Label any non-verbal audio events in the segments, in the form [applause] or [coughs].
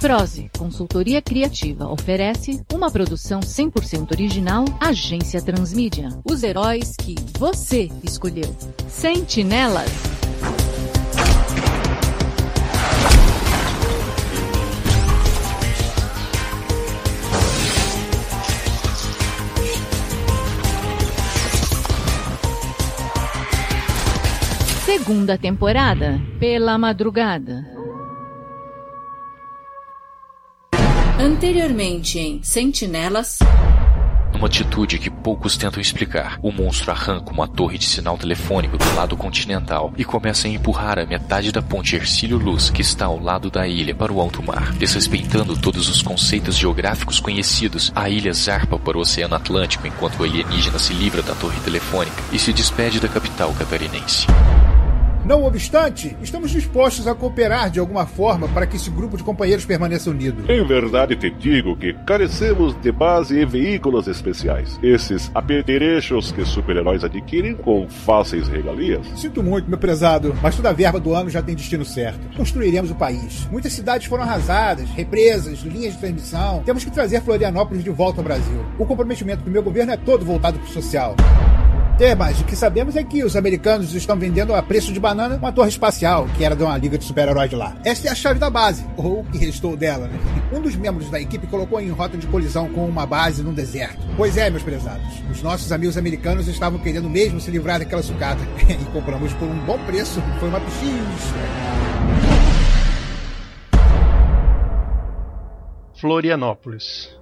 Prose, consultoria criativa, oferece uma produção 100% original Agência Transmídia. Os heróis que você escolheu. Sentinelas. Segunda temporada, pela madrugada. Anteriormente em Sentinelas. Numa atitude que poucos tentam explicar, o monstro arranca uma torre de sinal telefônico do lado continental e começa a empurrar a metade da ponte Ercílio Luz, que está ao lado da ilha, para o alto mar. Desrespeitando todos os conceitos geográficos conhecidos, a ilha zarpa para o Oceano Atlântico enquanto o alienígena se livra da torre telefônica e se despede da capital catarinense. Não obstante, estamos dispostos a cooperar de alguma forma para que esse grupo de companheiros permaneça unido. Em verdade te digo que carecemos de base e veículos especiais. Esses apetrechos que super-heróis adquirem com fáceis regalias. Sinto muito, meu prezado, mas toda a verba do ano já tem destino certo. Construiremos o país. Muitas cidades foram arrasadas, represas, linhas de transmissão. Temos que trazer Florianópolis de volta ao Brasil. O comprometimento do meu governo é todo voltado para o social. É, mas o que sabemos é que os americanos estão vendendo a preço de banana uma torre espacial, que era de uma liga de super-heróis lá. Essa é a chave da base, ou o que restou dela, né? Um dos membros da equipe colocou em rota de colisão com uma base no deserto. Pois é, meus prezados, os nossos amigos americanos estavam querendo mesmo se livrar daquela sucata. [laughs] e compramos por um bom preço, foi uma pechincha. Florianópolis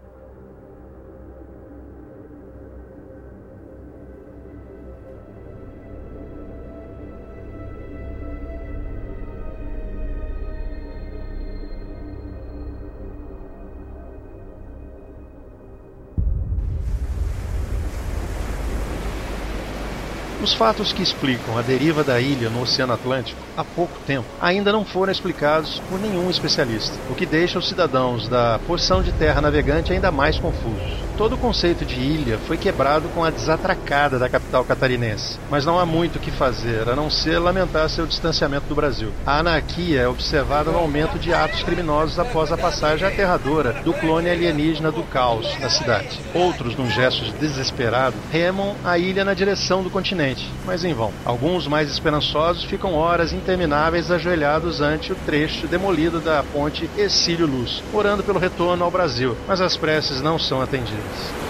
Os fatos que explicam a deriva da ilha no Oceano Atlântico há pouco tempo ainda não foram explicados por nenhum especialista, o que deixa os cidadãos da porção de terra navegante ainda mais confusos. Todo o conceito de ilha foi quebrado com a desatracada da capital catarinense, mas não há muito o que fazer a não ser lamentar seu distanciamento do Brasil. A anarquia é observada no aumento de atos criminosos após a passagem aterradora do clone alienígena do caos na cidade. Outros, num gesto desesperado, remam a ilha na direção do continente, mas em vão. Alguns mais esperançosos ficam horas intermináveis ajoelhados ante o trecho demolido da ponte Exílio Luz, orando pelo retorno ao Brasil, mas as preces não são atendidas.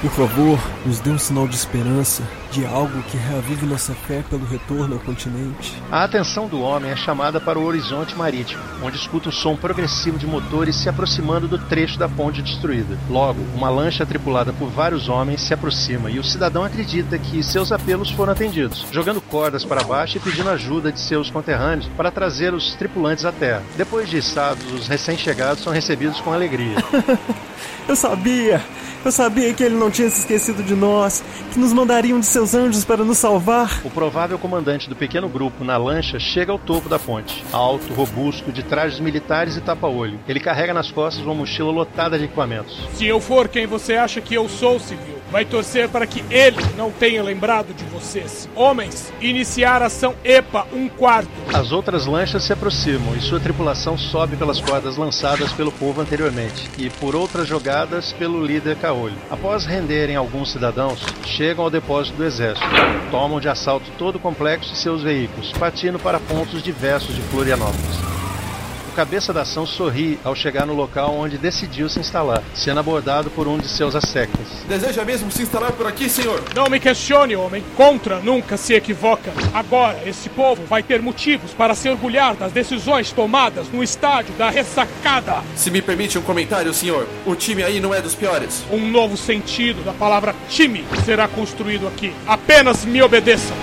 Por favor, nos dê um sinal de esperança, de algo que reavive nossa fé pelo retorno ao continente. A atenção do homem é chamada para o horizonte marítimo, onde escuta o som progressivo de motores se aproximando do trecho da ponte destruída. Logo, uma lancha tripulada por vários homens se aproxima e o cidadão acredita que seus apelos foram atendidos, jogando cordas para baixo e pedindo ajuda de seus conterrâneos para trazer os tripulantes à terra. Depois de içados, os recém-chegados são recebidos com alegria. [laughs] Eu sabia! Eu sabia que ele não tinha se esquecido de nós, que nos mandariam de seus anjos para nos salvar. O provável comandante do pequeno grupo na lancha chega ao topo da ponte. Alto, robusto, de trajes militares e tapa-olho. Ele carrega nas costas uma mochila lotada de equipamentos. Se eu for quem você acha que eu sou, civil, vai torcer para que ele não tenha lembrado de vocês. Homens, iniciar ação EPA um quarto. As outras lanchas se aproximam e sua tripulação sobe pelas cordas lançadas pelo povo anteriormente e por outras jogadas pelo líder Caolho. Após renderem alguns cidadãos, chegam ao depósito do exército. Tomam de assalto todo o complexo e seus veículos, partindo para pontos diversos de Florianópolis. Cabeça da ação sorri ao chegar no local onde decidiu se instalar, sendo abordado por um de seus assectas. Deseja mesmo se instalar por aqui, senhor? Não me questione, homem. Contra nunca se equivoca. Agora, esse povo vai ter motivos para se orgulhar das decisões tomadas no estádio da ressacada. Se me permite um comentário, senhor, o time aí não é dos piores. Um novo sentido da palavra time será construído aqui. Apenas me obedeçam.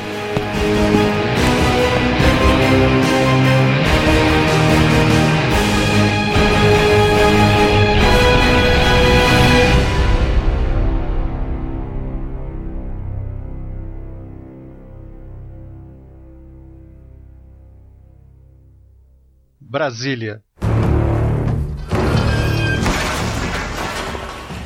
Brasília.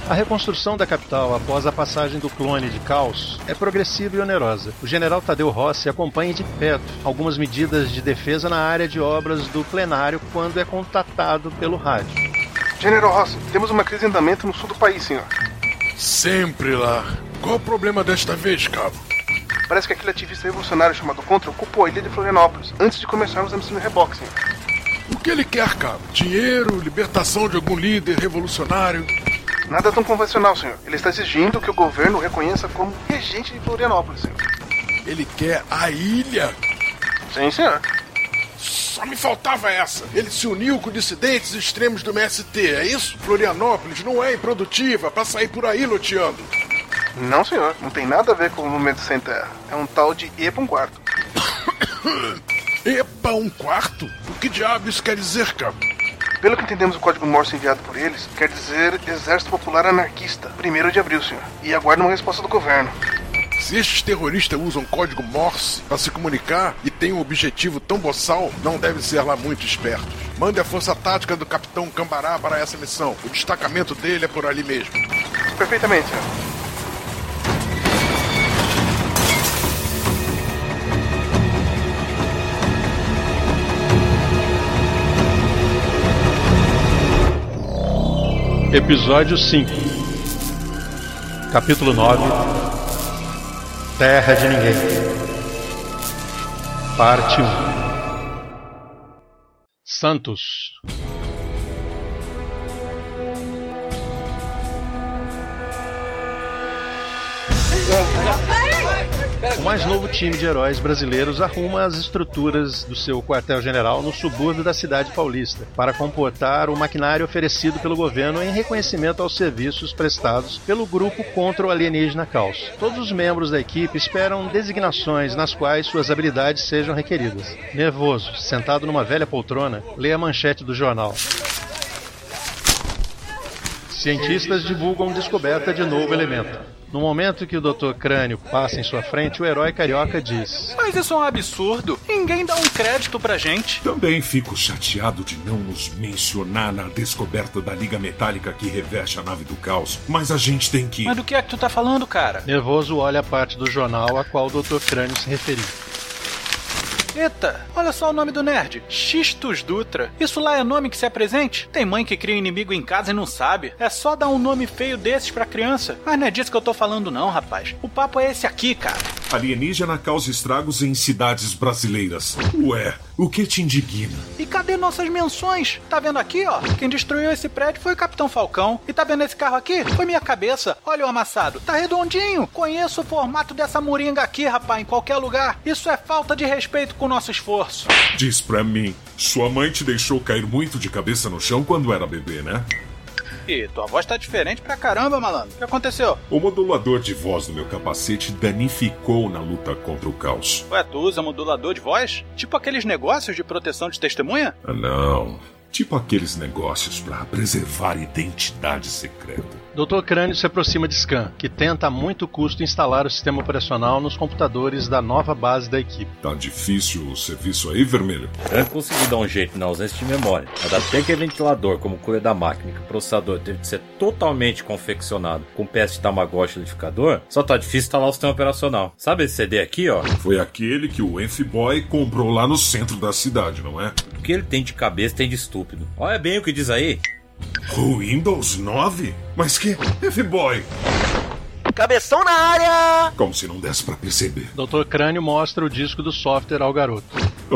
A reconstrução da capital após a passagem do clone de Caos é progressiva e onerosa. O general Tadeu Rossi acompanha de perto algumas medidas de defesa na área de obras do plenário quando é contatado pelo rádio. General Rossi, temos uma crise em andamento no sul do país, senhor. Sempre lá. Qual o problema desta vez, cabo? Parece que aquele ativista revolucionário chamado Contra ocupou a ilha de Florianópolis antes de começarmos a missão de reboque, senhor. O que ele quer, cabo? Dinheiro, libertação de algum líder revolucionário? Nada tão convencional, senhor. Ele está exigindo que o governo o reconheça como regente de Florianópolis, senhor. Ele quer a ilha? Sim, senhor. Só me faltava essa. Ele se uniu com dissidentes extremos do MST, é isso? Florianópolis não é improdutiva para sair por aí loteando. Não, senhor. Não tem nada a ver com o movimento sem terra. É um tal de EPA um quarto. [coughs] EPA um quarto? O que diabo isso quer dizer, cabo? Pelo que entendemos o código Morse enviado por eles, quer dizer Exército Popular Anarquista, 1 de abril, senhor. E aguarda uma resposta do governo. Se estes terroristas usam código Morse para se comunicar e têm um objetivo tão boçal, não devem ser lá muito espertos. Mande a força tática do Capitão Cambará para essa missão. O destacamento dele é por ali mesmo. Perfeitamente, senhor. Episódio 5 Capítulo 9 Terra de Ninguém. Parte 1 Santos [laughs] O mais novo time de heróis brasileiros arruma as estruturas do seu quartel-general no subúrbio da cidade paulista para comportar o maquinário oferecido pelo governo em reconhecimento aos serviços prestados pelo grupo contra o alienígena Caos. Todos os membros da equipe esperam designações nas quais suas habilidades sejam requeridas. Nervoso, sentado numa velha poltrona, lê a manchete do jornal. Cientistas divulgam descoberta de novo elemento. No momento que o Dr. Crânio passa em sua frente, o herói carioca diz: Mas isso é um absurdo. Ninguém dá um crédito pra gente. Também fico chateado de não nos mencionar na descoberta da liga metálica que reveste a nave do caos. Mas a gente tem que. Mas do que é que tu tá falando, cara? Nervoso olha a parte do jornal a qual o Dr. Crânio se referiu. Eita, olha só o nome do nerd. Xistus Dutra. Isso lá é nome que se apresente? Tem mãe que cria inimigo em casa e não sabe. É só dar um nome feio desses pra criança. Mas não é disso que eu tô falando não, rapaz. O papo é esse aqui, cara. Alienígena causa estragos em cidades brasileiras. Ué, o que te indigna? E cadê nossas menções? Tá vendo aqui, ó? Quem destruiu esse prédio foi o Capitão Falcão. E tá vendo esse carro aqui? Foi minha cabeça. Olha o amassado. Tá redondinho. Conheço o formato dessa moringa aqui, rapaz, em qualquer lugar. Isso é falta de respeito com o nosso esforço. Diz pra mim, sua mãe te deixou cair muito de cabeça no chão quando era bebê, né? E tua voz tá diferente pra caramba, malandro. O que aconteceu? O modulador de voz do meu capacete danificou na luta contra o caos. Ué, tu usa modulador de voz? Tipo aqueles negócios de proteção de testemunha? Ah, não. Tipo aqueles negócios para preservar identidade secreta. Dr. Crânio se aproxima de Scan, que tenta a muito custo instalar o sistema operacional nos computadores da nova base da equipe. Tá difícil o serviço aí, vermelho? Eu consegui dar um jeito na ausência de memória. Mas até que ventilador, como cura da máquina, que o processador teve de ser totalmente confeccionado com peça de Tamagotchi liquidificador, só tá difícil instalar o sistema operacional. Sabe esse CD aqui, ó? Foi aquele que o Boy comprou lá no centro da cidade, não é? O que ele tem de cabeça tem de estúpido. Olha bem o que diz aí. Windows 9? Mas que. F-Boy! Cabeção na área! Como se não desse pra perceber. Dr. Crânio mostra o disco do software ao garoto.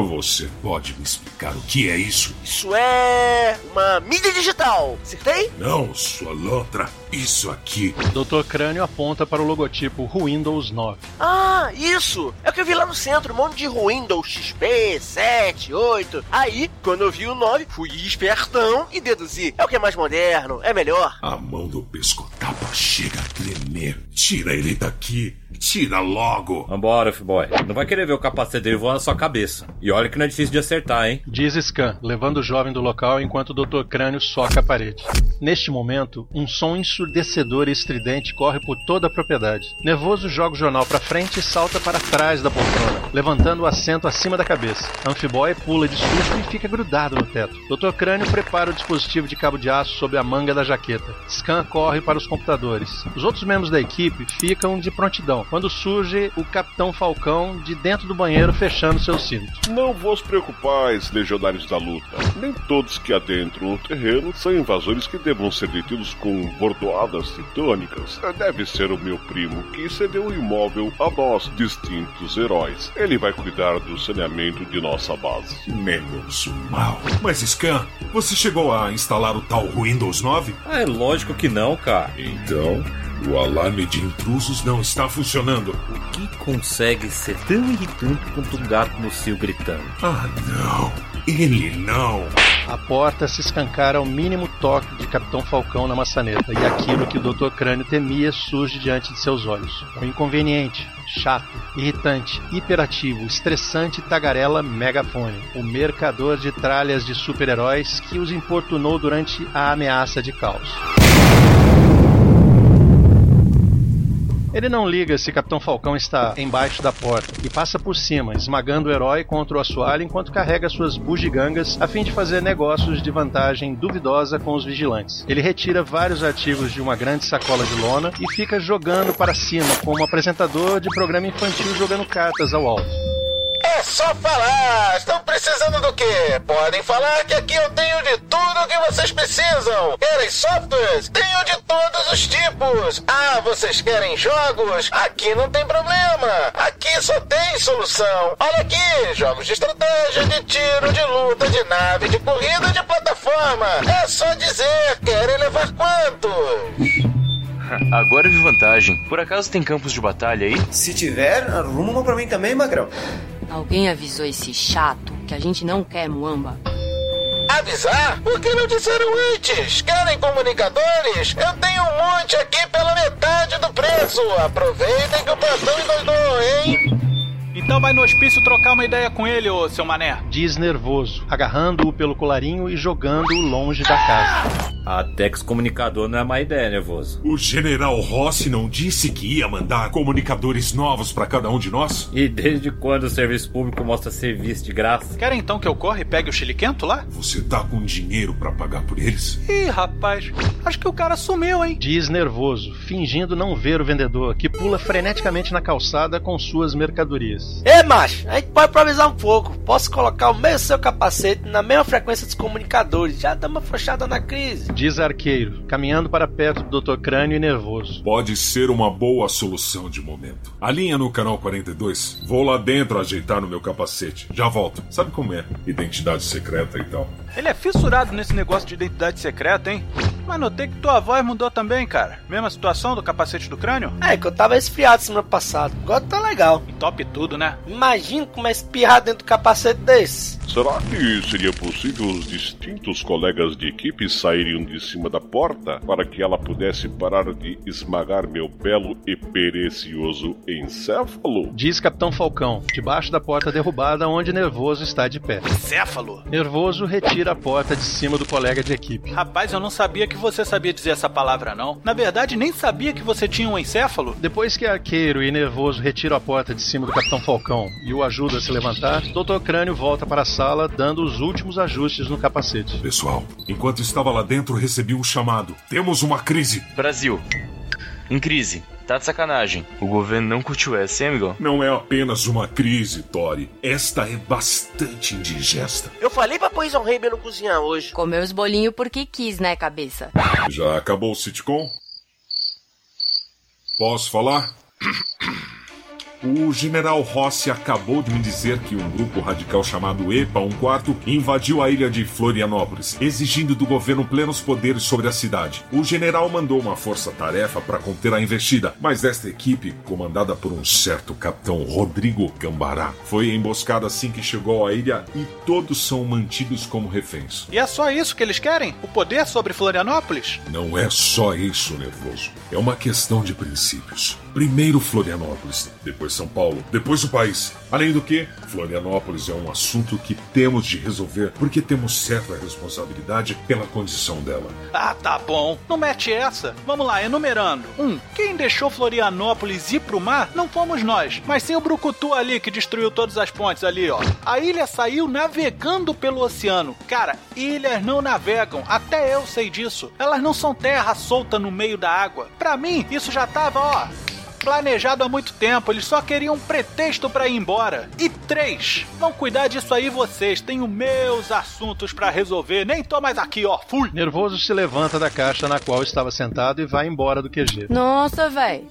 Você pode me explicar o que é isso? Isso é. uma mídia digital, acertei? Não, sua lotra. Isso aqui. Dr. Crânio aponta para o logotipo Windows 9. Ah, isso! É o que eu vi lá no centro, um monte de Windows XP, 7, 8. Aí, quando eu vi o 9, fui espertão e deduzi. É o que é mais moderno, é melhor. A mão do pescotapa chega a tremer. Tira ele daqui. Tira logo. Vambora, F-Boy. Não vai querer ver o capacete dele voar na sua cabeça. E olha que não é difícil de acertar, hein? Diz Scan, levando o jovem do local enquanto o Dr. Crânio soca a parede. Neste momento, um som ensurdecedor e estridente corre por toda a propriedade. Nervoso joga o jornal para frente e salta para trás da poltrona, levantando o assento acima da cabeça. Amphiboy pula de susto e fica grudado no teto. Dr. Crânio prepara o dispositivo de cabo de aço sob a manga da jaqueta. Scan corre para os computadores. Os outros membros da equipe ficam de prontidão, quando surge o Capitão Falcão de dentro do banheiro fechando seu cinto. Não vos preocupais, legionários da luta. Nem todos que adentram o terreno são invasores que devam ser detidos com bordoadas titânicas. Deve ser o meu primo que cedeu o imóvel a nós, distintos heróis. Ele vai cuidar do saneamento de nossa base. Menos mal. Mas Scan, você chegou a instalar o tal Windows 9? Ah, é lógico que não, cara. Então, o alarme de intrusos não está funcionando. O que consegue ser tão irritante quanto um gato no cio gritando? Ah, não. Ele não. A porta se escancara ao mínimo toque de Capitão Falcão na maçaneta, e aquilo que o Dr. Crânio temia surge diante de seus olhos. Um inconveniente, chato, irritante, hiperativo, estressante tagarela megafone. O mercador de tralhas de super-heróis que os importunou durante a ameaça de caos. Ele não liga se Capitão Falcão está embaixo da porta e passa por cima, esmagando o herói contra o assoalho enquanto carrega suas bugigangas a fim de fazer negócios de vantagem duvidosa com os vigilantes. Ele retira vários artigos de uma grande sacola de lona e fica jogando para cima como apresentador de programa infantil jogando cartas ao alto. É só falar! Estão precisando do quê? Podem falar que aqui eu tenho de tudo o que vocês precisam! Querem softwares? Tenho de todos os tipos! Ah, vocês querem jogos? Aqui não tem problema! Aqui só tem solução! Olha aqui! Jogos de estratégia, de tiro, de luta, de nave, de corrida, de plataforma! É só dizer! Querem levar quantos? [laughs] Agora eu vi vantagem. Por acaso tem campos de batalha aí? Se tiver, arruma uma pra mim também, Magrão. Alguém avisou esse chato que a gente não quer muamba? Avisar? Por que não disseram antes? Querem comunicadores? Eu tenho um monte aqui pela metade do preço. Aproveitem que o plantão endoidou, hein? Então vai no hospício trocar uma ideia com ele, ô seu mané. Diz nervoso, agarrando-o pelo colarinho e jogando-o longe da casa. Até que esse comunicador não é má ideia, nervoso. O general Rossi não disse que ia mandar comunicadores novos para cada um de nós? E desde quando o serviço público mostra serviço de graça? Querem então que eu corra e pegue o chiliquento lá? Você tá com dinheiro para pagar por eles? Ih, rapaz, acho que o cara sumiu, hein? Diz nervoso, fingindo não ver o vendedor, que pula freneticamente na calçada com suas mercadorias. Ê, macho, a gente pode improvisar um pouco. Posso colocar o mesmo seu capacete na mesma frequência dos comunicadores. Já dá uma frouxada na crise. Diz arqueiro, caminhando para perto do Dr. Crânio e nervoso. Pode ser uma boa solução de momento. Alinha no canal 42. Vou lá dentro ajeitar no meu capacete. Já volto. Sabe como é? Identidade secreta e tal. Ele é fissurado nesse negócio de identidade secreta, hein? Mas notei que tua voz mudou também, cara. Mesma situação do capacete do crânio? É, que eu tava esfriado semana passada. Agora tá legal. Top tudo, né? Imagina como é espirrar dentro do capacete desse. Será que seria possível os distintos colegas de equipe saírem de cima da porta para que ela pudesse parar de esmagar meu belo e precioso encéfalo? Diz Capitão Falcão, debaixo da porta derrubada onde Nervoso está de pé. Encéfalo? Nervoso retira a porta de cima do colega de equipe. Rapaz, eu não sabia que você sabia dizer essa palavra, não. Na verdade, nem sabia que você tinha um encéfalo. Depois que Arqueiro e Nervoso retiram a porta de cima do Capitão Falcão e o ajuda a se levantar, Dr. Crânio volta para a sala dando os últimos ajustes no capacete. Pessoal, enquanto estava lá dentro, recebi um chamado. Temos uma crise. Brasil. Em crise. Tá de sacanagem. O governo não curtiu essa, hein, amigo? Não é apenas uma crise, Tori. Esta é bastante indigesta. Eu falei pra Poison Raven não cozinhar hoje. Comeu os bolinhos porque quis, né, cabeça? Já acabou o sitcom? Posso falar? [clears throat] O general Rossi acabou de me dizer que um grupo radical chamado EPA 1 quarto invadiu a ilha de Florianópolis, exigindo do governo plenos poderes sobre a cidade. O general mandou uma força-tarefa para conter a investida, mas esta equipe, comandada por um certo capitão Rodrigo Cambará, foi emboscada assim que chegou à ilha e todos são mantidos como reféns. E é só isso que eles querem? O poder sobre Florianópolis? Não é só isso, nervoso. É uma questão de princípios. Primeiro Florianópolis, depois São Paulo, depois o país. Além do que, Florianópolis é um assunto que temos de resolver porque temos certa responsabilidade pela condição dela. Ah, tá bom. Não mete essa. Vamos lá, enumerando. Um, quem deixou Florianópolis ir pro mar não fomos nós, mas sim o Brucutu ali que destruiu todas as pontes ali, ó. A ilha saiu navegando pelo oceano. Cara, ilhas não navegam, até eu sei disso. Elas não são terra solta no meio da água. Pra mim, isso já tava, ó, planejado há muito tempo, eles só queriam um pretexto para ir embora. E três, vão cuidar disso aí vocês, tenho meus assuntos para resolver, nem tô mais aqui, ó, fui. Nervoso se levanta da caixa na qual estava sentado e vai embora do QG. Nossa, velho.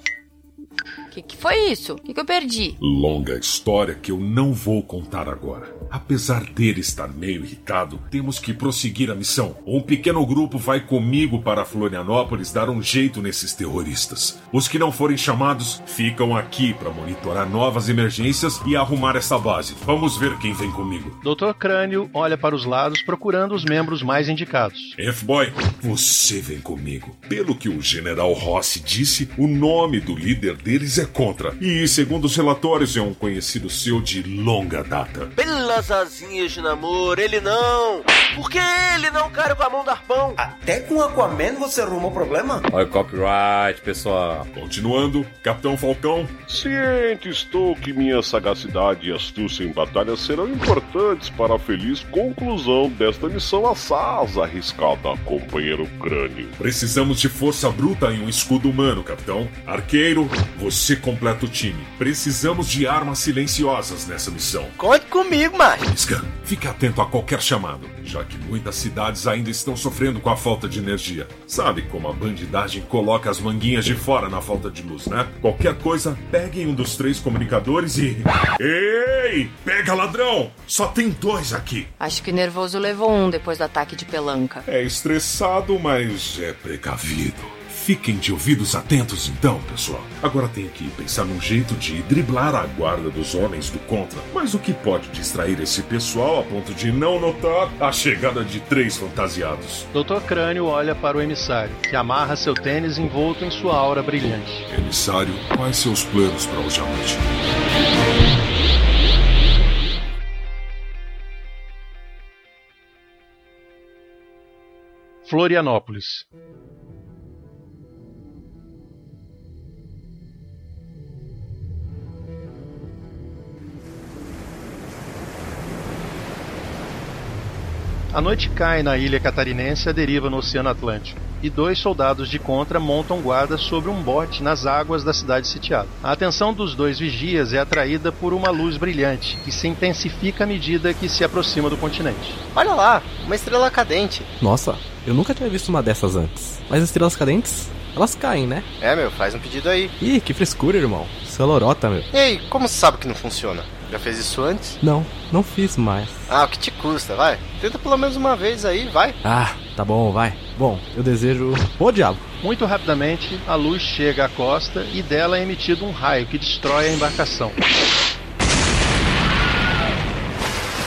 Que que foi isso? Que que eu perdi? Longa história que eu não vou contar agora. Apesar dele estar meio irritado, temos que prosseguir a missão. Um pequeno grupo vai comigo para Florianópolis dar um jeito nesses terroristas. Os que não forem chamados ficam aqui para monitorar novas emergências e arrumar essa base. Vamos ver quem vem comigo. Dr. Crânio olha para os lados procurando os membros mais indicados. F-Boy, você vem comigo. Pelo que o General Rossi disse, o nome do líder deles é Contra. E, segundo os relatórios, é um conhecido seu de longa data. Pelas asinhas de namoro, ele não. Por que ele não, cara, com a mão do arpão? Até com Aquaman você arrumou problema? Olha o copyright, pessoal. Continuando, Capitão Falcão. Ciente estou que minha sagacidade e astúcia em batalha serão importantes para a feliz conclusão desta missão assaz arriscada, companheiro crânio. Precisamos de força bruta em um escudo humano, capitão. Arqueiro, você completa o time. Precisamos de armas silenciosas nessa missão. Conte comigo, macho. Scan, fique atento a qualquer chamado, já que muitas cidades ainda estão sofrendo com a falta de energia. Sabe como a bandidagem coloca as manguinhas de fora na falta de luz, né? Qualquer coisa, peguem um dos três comunicadores e. Ei! Pega ladrão! Só tem dois aqui. Acho que o nervoso levou um depois do ataque de pelanca. É estressado, mas é precavido. Fiquem de ouvidos atentos então, pessoal. Agora tenho que pensar num jeito de driblar a guarda dos homens do contra. Mas o que pode distrair esse pessoal a ponto de não notar a chegada de três fantasiados? Dr. Crânio olha para o emissário, que amarra seu tênis envolto em sua aura brilhante. Emissário, quais seus planos para hoje à noite? Florianópolis. A noite cai na ilha catarinense à deriva no Oceano Atlântico, e dois soldados de contra montam guarda sobre um bote nas águas da cidade sitiada. A atenção dos dois vigias é atraída por uma luz brilhante, que se intensifica à medida que se aproxima do continente. Olha lá, uma estrela cadente. Nossa, eu nunca tinha visto uma dessas antes. Mas estrelas cadentes, elas caem, né? É, meu, faz um pedido aí. Ih, que frescura, irmão. Isso é lorota, meu. Ei, como você sabe que não funciona? Já fez isso antes? Não, não fiz mais. Ah, o que te custa, vai. Tenta pelo menos uma vez aí, vai. Ah, tá bom, vai. Bom, eu desejo. Bom diabo. Muito rapidamente, a luz chega à costa e dela é emitido um raio que destrói a embarcação.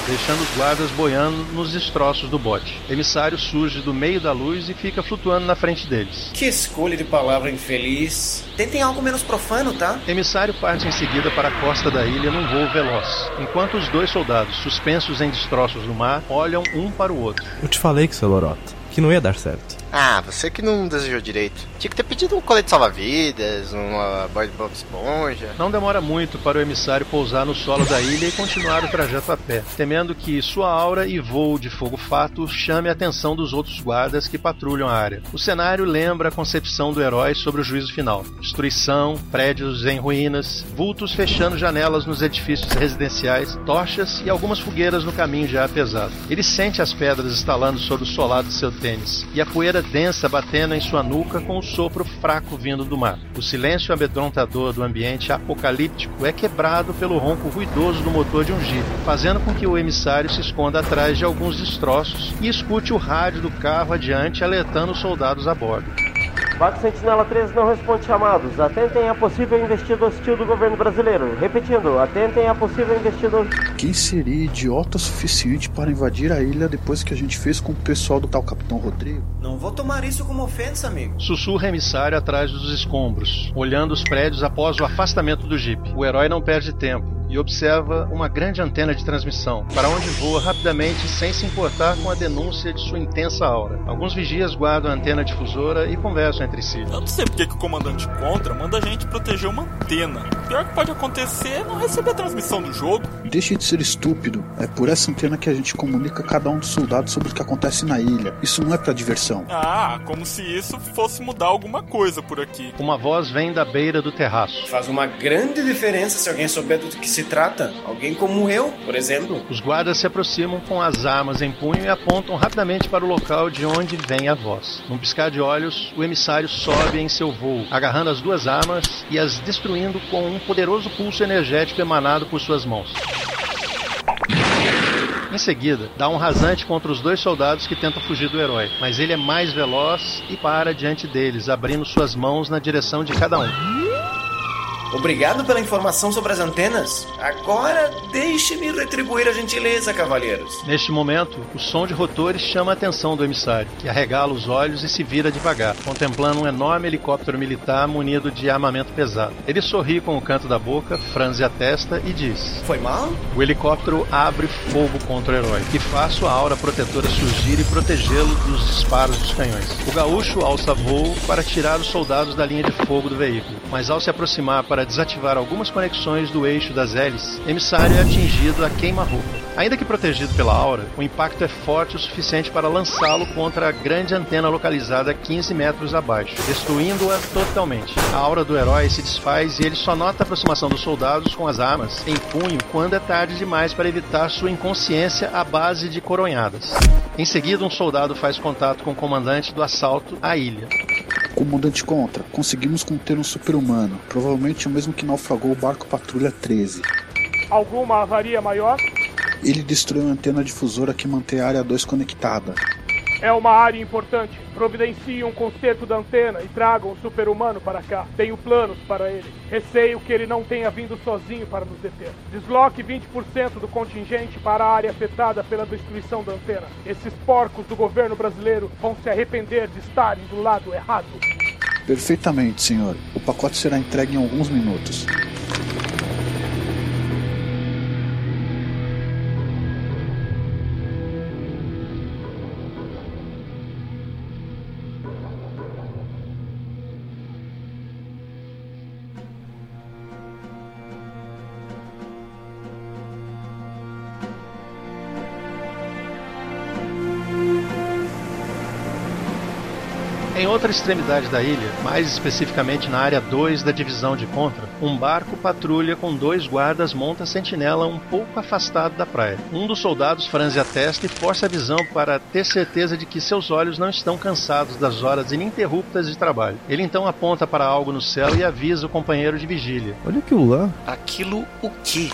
Deixando os guardas boiando nos destroços do bote. Emissário surge do meio da luz e fica flutuando na frente deles. Que escolha de palavra infeliz. Tentem algo menos profano, tá? Emissário parte em seguida para a costa da ilha num voo veloz, enquanto os dois soldados, suspensos em destroços no mar, olham um para o outro. Eu te falei que isso é lorota. Que não ia dar certo. Ah, você que não desejou direito. Tinha que ter pedido um colete salva-vidas, uma boy de Bob Esponja. Não demora muito para o emissário pousar no solo da ilha e continuar o trajeto a pé, temendo que sua aura e voo de fogo-fato chame a atenção dos outros guardas que patrulham a área. O cenário lembra a concepção do herói sobre o juízo final: destruição, prédios em ruínas, vultos fechando janelas nos edifícios residenciais, tochas e algumas fogueiras no caminho já pesado. Ele sente as pedras estalando sobre o solado de seu tênis e a poeira poeira densa batendo em sua nuca com o sopro fraco vindo do mar. O silêncio amedrontador do ambiente apocalíptico é quebrado pelo ronco ruidoso do motor de um jeep, fazendo com que o emissário se esconda atrás de alguns destroços e escute o rádio do carro adiante alertando os soldados a bordo. Vaca Sentinela 13 não responde chamados. Atentem a possível investida hostil do governo brasileiro. Repetindo, atentem a possível investida Quem seria idiota suficiente para invadir a ilha depois que a gente fez com o pessoal do tal Capitão Rodrigo? Não vou tomar isso como ofensa, amigo. Sussurra emissário atrás dos escombros, olhando os prédios após o afastamento do Jeep. O herói não perde tempo e observa uma grande antena de transmissão, para onde voa rapidamente sem se importar com a denúncia de sua intensa aura. Alguns vigias guardam a antena difusora e conversam entre si. Eu não sei porque que o comandante Contra manda a gente proteger uma antena. O pior que pode acontecer é não receber a transmissão do jogo. Deixe de ser estúpido. É por essa antena que a gente comunica cada um dos soldados sobre o que acontece na ilha. Isso não é para diversão. Ah, como se isso fosse mudar alguma coisa por aqui. Uma voz vem da beira do terraço. Faz uma grande diferença se alguém souber do que se trata. Alguém como eu, por exemplo. Os guardas se aproximam com as armas em punho e apontam rapidamente para o local de onde vem a voz. Num piscar de olhos, o emissário sobe em seu voo, agarrando as duas armas e as destruindo com um poderoso pulso energético emanado por suas mãos. Em seguida, dá um rasante contra os dois soldados que tentam fugir do herói, mas ele é mais veloz e para diante deles, abrindo suas mãos na direção de cada um. Obrigado pela informação sobre as antenas. Agora deixe-me retribuir a gentileza, cavalheiros. Neste momento, o som de rotores chama a atenção do emissário, que arregala os olhos e se vira devagar, contemplando um enorme helicóptero militar munido de armamento pesado. Ele sorri com o canto da boca, franze a testa e diz: Foi mal? O helicóptero abre fogo contra o herói, que faz sua aura protetora surgir e protegê-lo dos disparos dos canhões. O gaúcho alça voo para tirar os soldados da linha de fogo do veículo, mas ao se aproximar para desativar algumas conexões do eixo das hélices, emissário é atingido a queima-roupa. Ainda que protegido pela aura, o impacto é forte o suficiente para lançá-lo contra a grande antena localizada 15 metros abaixo, destruindo-a totalmente. A aura do herói se desfaz e ele só nota a aproximação dos soldados com as armas em punho quando é tarde demais para evitar sua inconsciência à base de coronhadas. Em seguida, um soldado faz contato com o comandante do assalto à ilha. Comandante Contra, conseguimos conter um super-humano, provavelmente o mesmo que naufragou o barco Patrulha 13. Alguma avaria maior? Ele destruiu a antena difusora que mantém a área 2 conectada. É uma área importante. Providencie um conserto da antena e tragam o super-humano para cá. Tenho planos para ele. Receio que ele não tenha vindo sozinho para nos deter. Desloque 20% do contingente para a área afetada pela destruição da antena. Esses porcos do governo brasileiro vão se arrepender de estarem do lado errado. Perfeitamente, senhor. O pacote será entregue em alguns minutos. Outra extremidade da ilha, mais especificamente na área 2 da divisão de contra, um barco patrulha com dois guardas monta a sentinela um pouco afastado da praia. Um dos soldados franze a testa e força a visão para ter certeza de que seus olhos não estão cansados das horas ininterruptas de trabalho. Ele então aponta para algo no céu e avisa o companheiro de vigília. Olha aquilo lá. Aquilo o quê?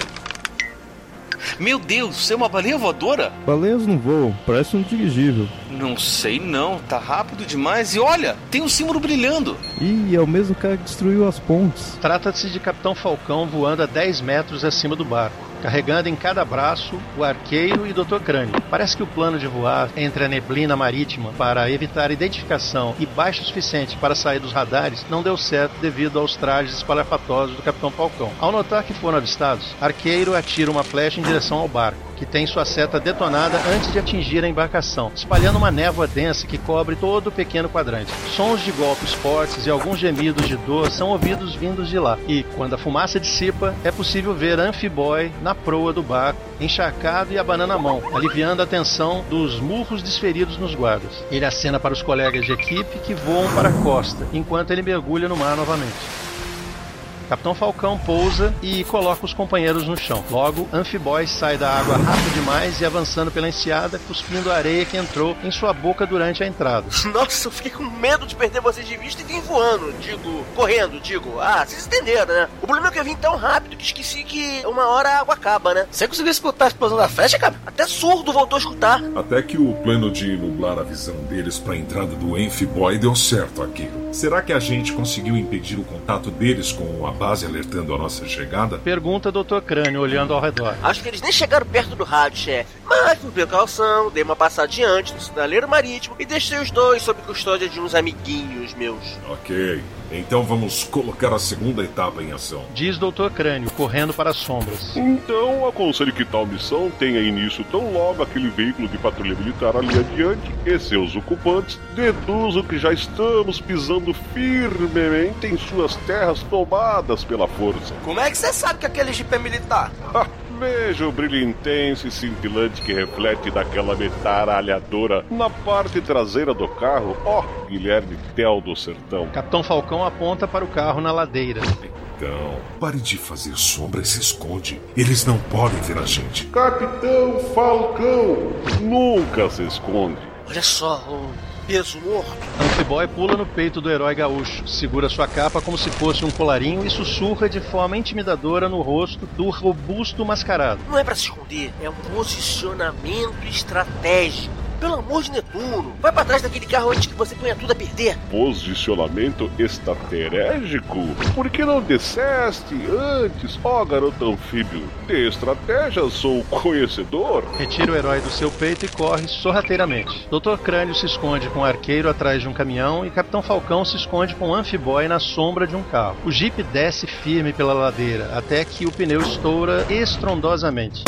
Meu Deus, você é uma baleia voadora? Baleias não voam, parece um dirigível. Não sei não, tá rápido demais. E olha, tem um símbolo brilhando. Ih, é o mesmo cara que destruiu as pontes. Trata-se de Capitão Falcão voando a 10 metros acima do barco carregando em cada braço o arqueiro e Dr. Crânio. Parece que o plano de voar entre a neblina marítima para evitar identificação e baixo o suficiente para sair dos radares não deu certo devido aos trajes espalhafatosos do Capitão Falcão. Ao notar que foram avistados, Arqueiro atira uma flecha em direção ao barco que tem sua seta detonada antes de atingir a embarcação, espalhando uma névoa densa que cobre todo o pequeno quadrante. Sons de golpes fortes e alguns gemidos de dor são ouvidos vindos de lá. E, quando a fumaça dissipa, é possível ver Amphiboy na proa do barco, encharcado e abanando a mão, aliviando a tensão dos murros desferidos nos guardas. Ele acena para os colegas de equipe que voam para a costa, enquanto ele mergulha no mar novamente. Capitão Falcão pousa e coloca os companheiros no chão. Logo, Amphiboy sai da água rápido demais e avançando pela enseada, cuspindo a areia que entrou em sua boca durante a entrada. [laughs] Nossa, eu fiquei com medo de perder vocês de vista e vim voando, digo, correndo, digo. Ah, vocês entenderam, né? O problema é que eu vim tão rápido que esqueci que uma hora a água acaba, né? Você conseguiu escutar a explosão da flecha, cara? Até surdo voltou a escutar. Até que o plano de nublar a visão deles para a entrada do Amphiboy deu certo aqui. Será que a gente conseguiu impedir o contato deles com a base alertando a nossa chegada? Pergunta Dr. Crânio olhando ao redor. Acho que eles nem chegaram perto do rádio, chefe. Mas, por precaução, dei uma passada adiante no sinaleiro marítimo e deixei os dois sob custódia de uns amiguinhos meus. Ok. Então vamos colocar a segunda etapa em ação. Diz Dr. Crânio, correndo para as sombras. Então, aconselho que tal missão tenha início tão logo aquele veículo de patrulha militar ali adiante e seus ocupantes deduzam que já estamos pisando firmemente em suas terras tomadas pela força. Como é que você sabe que aquele jipe é militar? [laughs] Veja o brilho intenso e cintilante que reflete daquela metralhadora na parte traseira do carro. Ó, oh, Guilherme Tel do Sertão. Capitão Falcão aponta para o carro na ladeira. Então, pare de fazer sombra e se esconde. Eles não podem ver a gente. Capitão Falcão nunca se esconde. Olha só, o peso morto. Amphiboy pula no peito do herói gaúcho, segura sua capa como se fosse um colarinho e sussurra de forma intimidadora no rosto do robusto mascarado. Não é para se esconder, é um posicionamento estratégico. Pelo amor de Netuno, vai para trás daquele carro antes que você ponha tudo a perder. Posicionamento estratégico? Por que não disseste antes, ó oh, garoto anfíbio? De estratégia sou conhecedor. Retira o herói do seu peito e corre sorrateiramente. Dr. Crânio se esconde com o arqueiro atrás de um caminhão e Capitão Falcão se esconde com o Amphiboy na sombra de um carro. O Jeep desce firme pela ladeira até que o pneu estoura estrondosamente.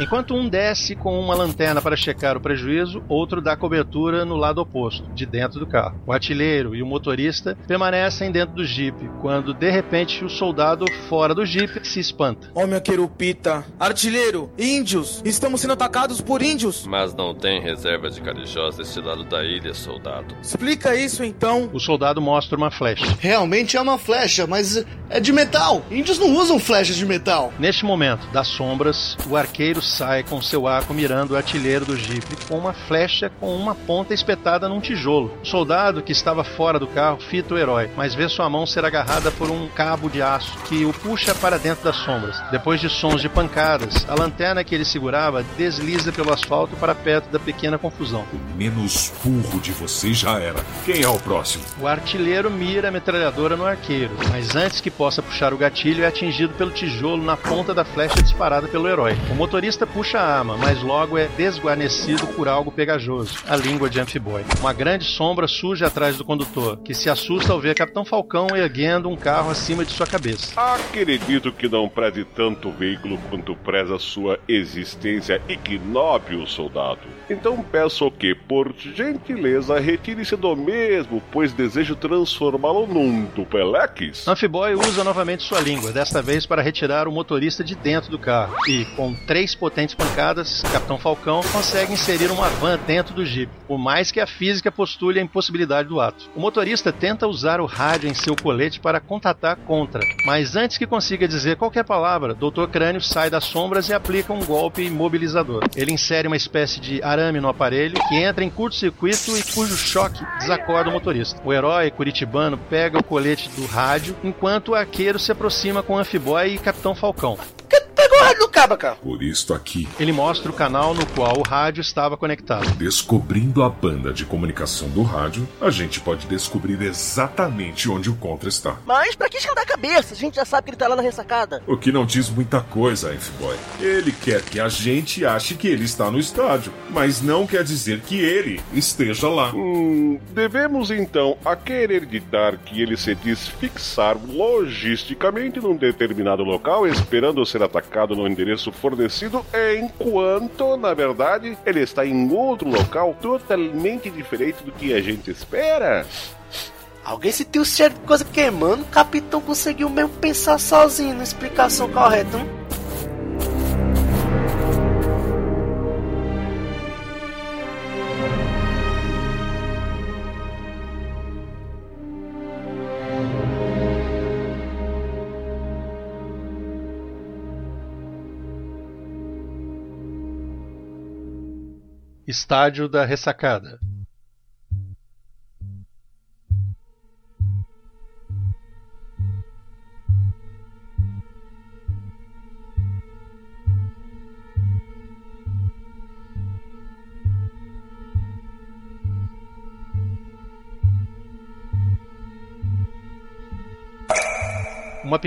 Enquanto um desce com uma lanterna para checar o prejuízo, outro dá cobertura no lado oposto, de dentro do carro. O artilheiro e o motorista permanecem dentro do jipe, quando de repente o soldado fora do jipe se espanta. Ó, oh, minha querupita! Artilheiro! Índios! Estamos sendo atacados por índios! Mas não tem reserva de carijós desse lado da ilha, soldado. Explica isso então! O soldado mostra uma flecha. Realmente é uma flecha, mas é de metal! Índios não usam flechas de metal! Neste momento, das sombras, o arqueiro sai com seu arco mirando o artilheiro do jipe com uma flecha com uma ponta espetada num tijolo. O soldado que estava fora do carro fita o herói, mas vê sua mão ser agarrada por um cabo de aço que o puxa para dentro das sombras. Depois de sons de pancadas, a lanterna que ele segurava desliza pelo asfalto para perto da pequena confusão. O menos burro de vocês já era. Quem é o próximo? O artilheiro mira a metralhadora no arqueiro, mas antes que possa puxar o gatilho é atingido pelo tijolo na ponta da flecha disparada pelo herói. O motorista puxa a arma, mas logo é desguarnecido por algo pegajoso, a língua de Amphiboy. Uma grande sombra surge atrás do condutor, que se assusta ao ver Capitão Falcão erguendo um carro acima de sua cabeça. Acredito que não preze tanto o veículo quanto preza sua existência ignóbil, soldado. Então peço que, por gentileza, retire-se do mesmo, pois desejo transformá-lo num duplex. Amphiboy usa novamente sua língua, desta vez para retirar o motorista de dentro do carro, e, com três potentes pancadas, Capitão Falcão consegue inserir uma van dentro do Jeep, por mais que a física postule a impossibilidade do ato. O motorista tenta usar o rádio em seu colete para contatar contra, mas antes que consiga dizer qualquer palavra, Dr. Crânio sai das sombras e aplica um golpe imobilizador. Ele insere uma espécie de arame no aparelho que entra em curto-circuito e cujo choque desacorda o motorista. O herói curitibano pega o colete do rádio enquanto o arqueiro se aproxima com o Amphiboy e Capitão Falcão. Pegou o rádio do cabo, cara. Por isto aqui. Ele mostra o canal no qual o rádio estava conectado. Descobrindo a banda de comunicação do rádio, a gente pode descobrir exatamente onde o Contra está. Mas pra que esquentar a cabeça? A gente já sabe que ele tá lá na ressacada. O que não diz muita coisa, F-Boy. Ele quer que a gente ache que ele está no estádio, mas não quer dizer que ele esteja lá. Hum, devemos então a querer ditar que ele se diz fixar logisticamente num determinado local, esperando ser atacado no endereço fornecido, enquanto, na verdade, ele está em outro local totalmente diferente do que a gente espera. Alguém se tem o cheiro de coisa queimando, o capitão conseguiu mesmo pensar sozinho na explicação correta, hein? Estádio da Ressacada.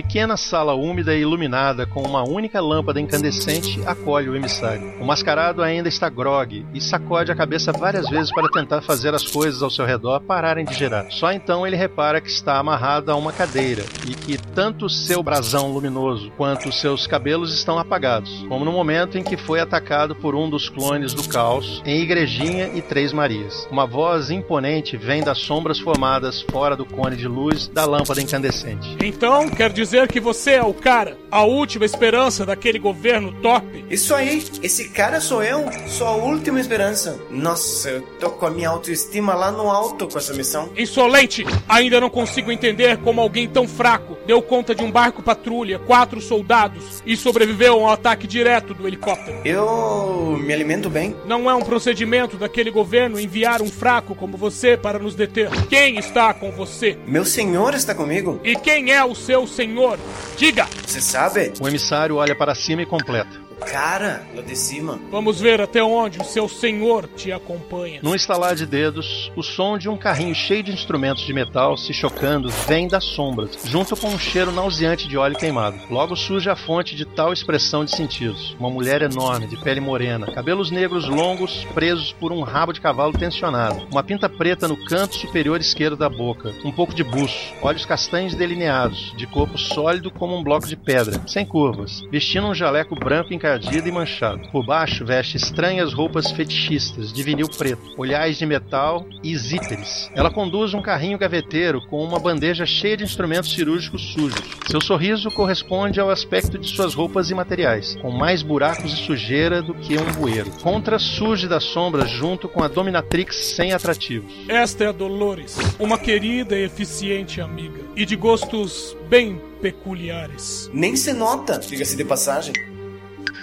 Pequena sala úmida e iluminada com uma única lâmpada incandescente acolhe o emissário. O mascarado ainda está grogue e sacode a cabeça várias vezes para tentar fazer as coisas ao seu redor pararem de girar. Só então ele repara que está amarrado a uma cadeira e que tanto seu brasão luminoso quanto seus cabelos estão apagados, como no momento em que foi atacado por um dos clones do caos em Igrejinha e Três Marias. Uma voz imponente vem das sombras formadas fora do cone de luz da lâmpada incandescente. Então, quer dizer que você é o cara, a última esperança daquele governo top? Isso aí, esse cara sou eu, sou a última esperança. Nossa, eu tô com a minha autoestima lá no alto com essa missão. Insolente! Ainda não consigo entender como alguém tão fraco deu conta de um barco patrulha, quatro soldados e sobreviveu a um ataque direto do helicóptero. Eu me alimento bem. Não é um procedimento daquele governo enviar um fraco como você para nos deter. Quem está com você? Meu senhor está comigo. E quem é o seu senhor? Diga! Você sabe? O emissário olha para cima e completa. Cara, lá de cima. Vamos ver até onde o seu senhor te acompanha. Num estalar de dedos, o som de um carrinho cheio de instrumentos de metal se chocando vem das sombras, junto com um cheiro nauseante de óleo queimado. Logo surge a fonte de tal expressão de sentidos. Uma mulher enorme, de pele morena, cabelos negros longos presos por um rabo de cavalo tensionado, uma pinta preta no canto superior esquerdo da boca, um pouco de buço, olhos castanhos delineados, de corpo sólido como um bloco de pedra, sem curvas, vestindo um jaleco branco encardido e manchado. Por baixo veste estranhas roupas fetichistas de vinil preto, olhares de metal e zíperes. Ela conduz um carrinho gaveteiro com uma bandeja cheia de instrumentos cirúrgicos sujos. Seu sorriso corresponde ao aspecto de suas roupas e materiais, com mais buracos e sujeira do que um bueiro. Contra surge da sombra junto com a dominatrix sem atrativos. Esta é a Dolores, uma querida e eficiente amiga, e de gostos bem peculiares. Nem se nota, diga-se de passagem.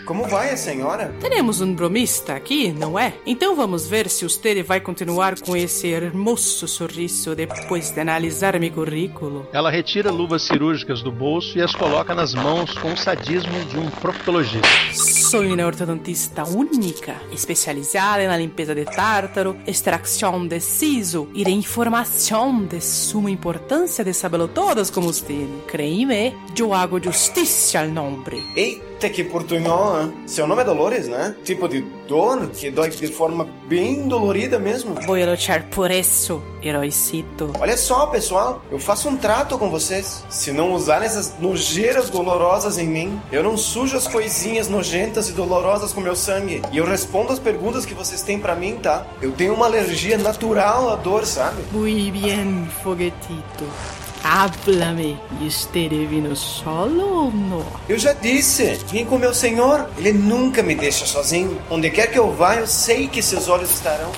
Como vai a senhora? Temos um bromista aqui, não é? Então vamos ver se você vai continuar com esse hermoso sorriso depois de analisar meu currículo. Ela retira luvas cirúrgicas do bolso e as coloca nas mãos com o sadismo de um proctologista. Sou uma ortodontista única, especializada na limpeza de tártaro, extração de siso e de informação de suma importância de sabê-lo todos como você. Creia-me, eu hago justiça ao nome. Eita, que portunhol, hein? Seu nome é Dolores, né? Tipo de dor que dói de forma bem dolorida mesmo. Vou lutar por isso, heroicito. Olha só, pessoal, eu faço um trato com vocês. Se não usarem essas nojeiras dolorosas em mim, eu não sujo as coisinhas nojentas e dolorosas com meu sangue. E eu respondo as perguntas que vocês têm para mim, tá? Eu tenho uma alergia natural à dor, sabe? Muy bien, foguetito. Háblame, estarei vindo solo ou não? Eu já disse, vim com meu senhor. Ele nunca me deixa sozinho. Onde quer que eu vá, eu sei que seus olhos estarão.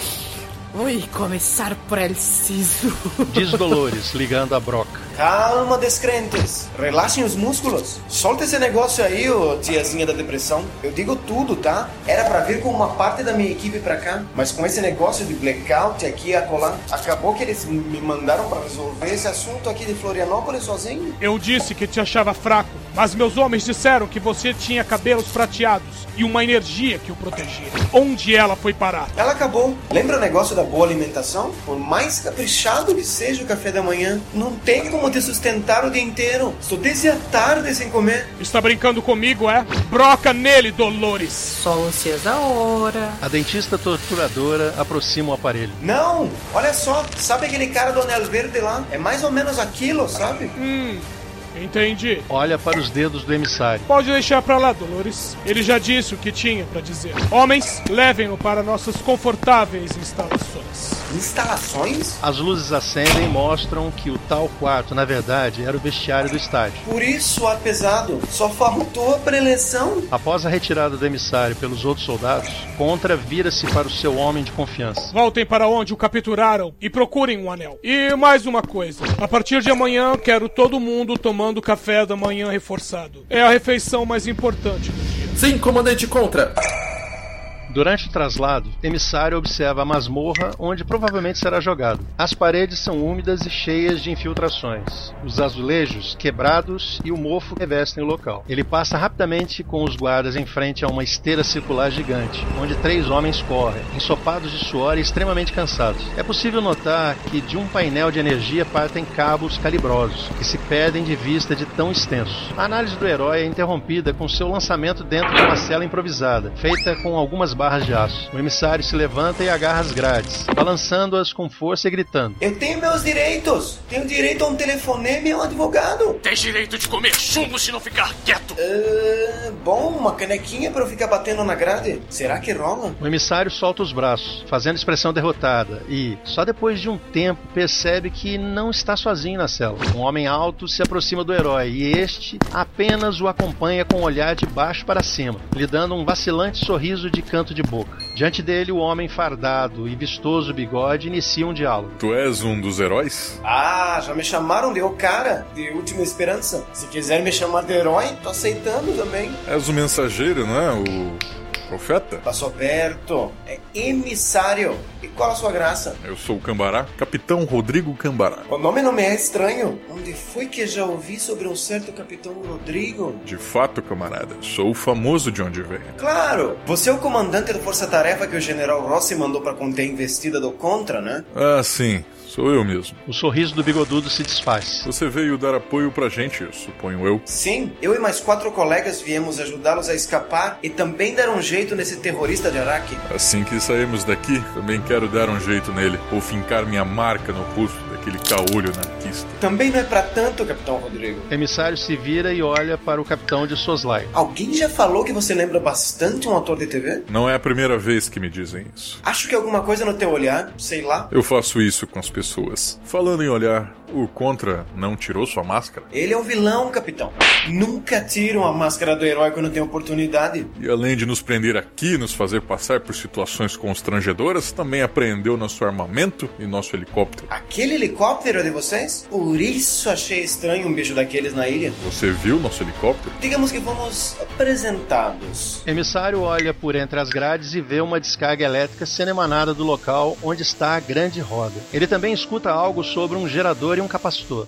Oi, começar por el siso. Diz Dolores, ligando a broca. Calma, descrentes. Relaxem os músculos. Solta esse negócio aí, ô tiazinha da depressão. Eu digo tudo, tá? Era para vir com uma parte da minha equipe pra cá, mas com esse negócio de blackout aqui e acolá, acabou que eles me mandaram para resolver esse assunto aqui de Florianópolis sozinho. Eu disse que te achava fraco, mas meus homens disseram que você tinha cabelos prateados e uma energia que o protegia. Onde ela foi parar? Ela acabou. Lembra o negócio da boa alimentação? Por mais caprichado que seja o café da manhã, não tem como te sustentar o dia inteiro. Estou desde a tarde sem comer. Está brincando comigo, é? Broca nele, Dolores. Só ansiosa hora. A dentista torturadora aproxima o aparelho. Não! Olha só, sabe aquele cara do anel verde lá? É mais ou menos aquilo, sabe? Hum. Entendi. Olha para os dedos do emissário. Pode deixar para lá, Dolores. Ele já disse o que tinha para dizer. Homens, levem-no para nossas confortáveis instalações. Instalações? As luzes acendem e mostram que o tal quarto, na verdade, era o vestiário do estádio. Por isso, ar pesado, só faltou a preleção. Após a retirada do emissário pelos outros soldados, Contra vira-se para o seu homem de confiança. Voltem para onde o capturaram e procurem um anel. E mais uma coisa: a partir de amanhã, quero todo mundo tomando café da manhã reforçado. É a refeição mais importante do dia. Sim, comandante Contra. Durante o traslado, emissário observa a masmorra onde provavelmente será jogado. As paredes são úmidas e cheias de infiltrações. Os azulejos quebrados e o mofo revestem o local. Ele passa rapidamente com os guardas em frente a uma esteira circular gigante, onde três homens correm, ensopados de suor e extremamente cansados. É possível notar que de um painel de energia partem cabos calibrosos, que se perdem de vista de tão extensos. A análise do herói é interrompida com seu lançamento dentro de uma cela improvisada, feita com algumas barras de aço. O emissário se levanta e agarra as grades, balançando-as com força e gritando. Eu tenho meus direitos! Tenho direito a um telefonema e a um advogado! Tem direito de comer chumbo se não ficar quieto! Uh, bom, uma canequinha para eu ficar batendo na grade? Será que rola? O emissário solta os braços, fazendo expressão derrotada, e, só depois de um tempo, percebe que não está sozinho na cela. Um homem alto se aproxima do herói e este apenas o acompanha com o um olhar de baixo para cima, lhe dando um vacilante sorriso de canto de boca. Diante dele, o homem fardado e vistoso bigode inicia um diálogo. Tu és um dos heróis? Ah, já me chamaram de o cara, de última esperança. Se quiser me chamar de herói, tô aceitando também. És o mensageiro, não é? O profeta? Passou perto. É emissário. E qual a sua graça? Eu sou o Cambará, Capitão Rodrigo Cambará. O nome não me é estranho. Onde foi que já ouvi sobre um certo Capitão Rodrigo? De fato, camarada, sou o famoso de onde veio. Claro! Você é o comandante da força-tarefa que o General Rossi mandou para conter a investida do Contra, né? Ah, sim. Sou eu mesmo. O sorriso do bigodudo se desfaz. Você veio dar apoio pra gente, suponho eu. Sim, eu e mais quatro colegas viemos ajudá-los a escapar e também dar um jeito nesse terrorista de Araque. Assim que sairmos daqui, também quero dar um jeito nele, ou fincar minha marca no rosto daquele caolho anarquista. Também não é pra tanto, Capitão Rodrigo. O emissário se vira e olha para o capitão de Soslai. Alguém já falou que você lembra bastante um ator de TV? Não é a primeira vez que me dizem isso. Acho que alguma coisa no teu olhar, sei lá. Eu faço isso com as pessoas. Falando em olhar, o Contra não tirou sua máscara? Ele é um vilão, capitão. Nunca tiram a máscara do herói quando tem oportunidade. E além de nos prender aqui, nos fazer passar por situações constrangedoras, também apreendeu nosso armamento e nosso helicóptero. Aquele helicóptero é de vocês? Por isso achei estranho um bicho daqueles na ilha. Você viu nosso helicóptero? Digamos que fomos apresentados. Emissário olha por entre as grades e vê uma descarga elétrica sendo emanada do local onde está a grande roda. Ele também escuta algo sobre um gerador e um capacitor.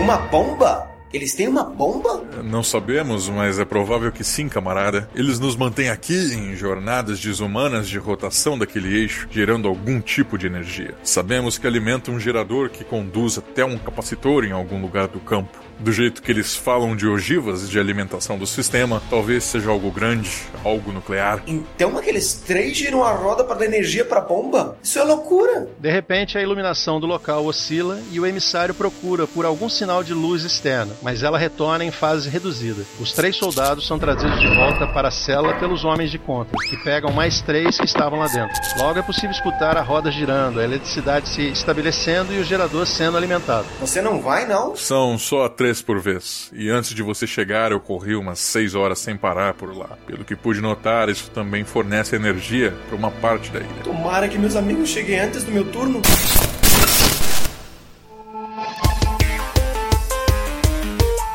Uma bomba? Eles têm uma bomba? Não sabemos, mas é provável que sim, camarada. Eles nos mantêm aqui em jornadas desumanas de rotação daquele eixo, gerando algum tipo de energia. Sabemos que alimenta um gerador que conduz até um capacitor em algum lugar do campo. Do jeito que eles falam de ogivas de alimentação do sistema, talvez seja algo grande, algo nuclear. Então aqueles três giram a roda para dar energia para a bomba? Isso é loucura! De repente, a iluminação do local oscila e o emissário procura por algum sinal de luz externa, mas ela retorna em fase reduzida. Os três soldados são trazidos de volta para a cela pelos homens de conta, que pegam mais três que estavam lá dentro. Logo é possível escutar a roda girando, a eletricidade se estabelecendo e o gerador sendo alimentado. Você não vai, não? São só três por vez. E antes de você chegar, eu corri umas seis horas sem parar por lá. Pelo que pude notar, isso também fornece energia para uma parte da ilha. Tomara que meus amigos cheguem antes do meu turno.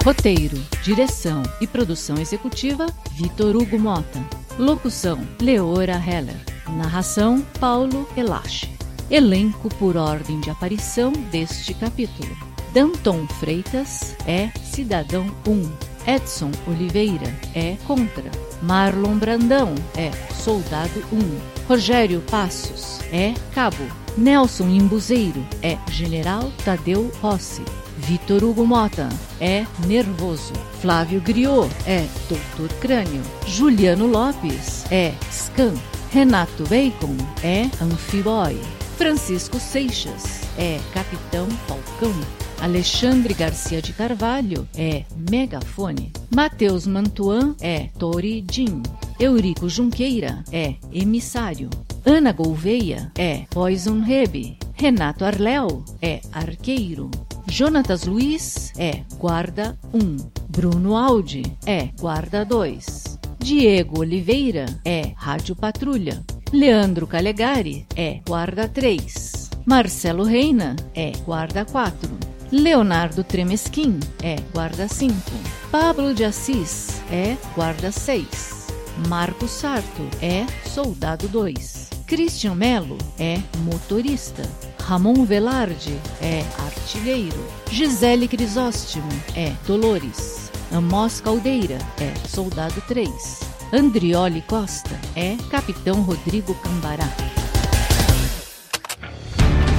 Roteiro, direção e produção executiva: Vitor Hugo Mota. Locução: Leora Heller. Narração: Paulo Elache. Elenco por ordem de aparição deste capítulo. Danton Freitas é Cidadão 1. Edson Oliveira é Contra. Marlon Brandão é Soldado 1. Rogério Passos é Cabo. Nelson Imbuzeiro é General Tadeu Rossi. Vitor Hugo Mota é Nervoso. Flávio Griot é Doutor Crânio. Juliano Lopes é Scan. Renato Bacon é Anfiboy. Francisco Seixas é Capitão Falcão. Alexandre Garcia de Carvalho é Megafone. Matheus Mantuan é Tori Jim. Eurico Junqueira é Emissário. Ana Gouveia é Poison Rebe. Renato Arléu é Arqueiro. Jonatas Luiz é Guarda 1. Bruno Aldi é Guarda 2. Diego Oliveira é Rádio Patrulha. Leandro Calegari é Guarda 3. Marcelo Reina é Guarda 4. Leonardo Tremesquim é guarda 5. Pablo de Assis é guarda 6. Marco Sarto é Soldado 2. Christian Melo é motorista. Ramon Velarde é artilheiro. Gisele Crisóstomo é Dolores. Amos Caldeira é Soldado 3. Andrioli Costa é Capitão Rodrigo Cambará.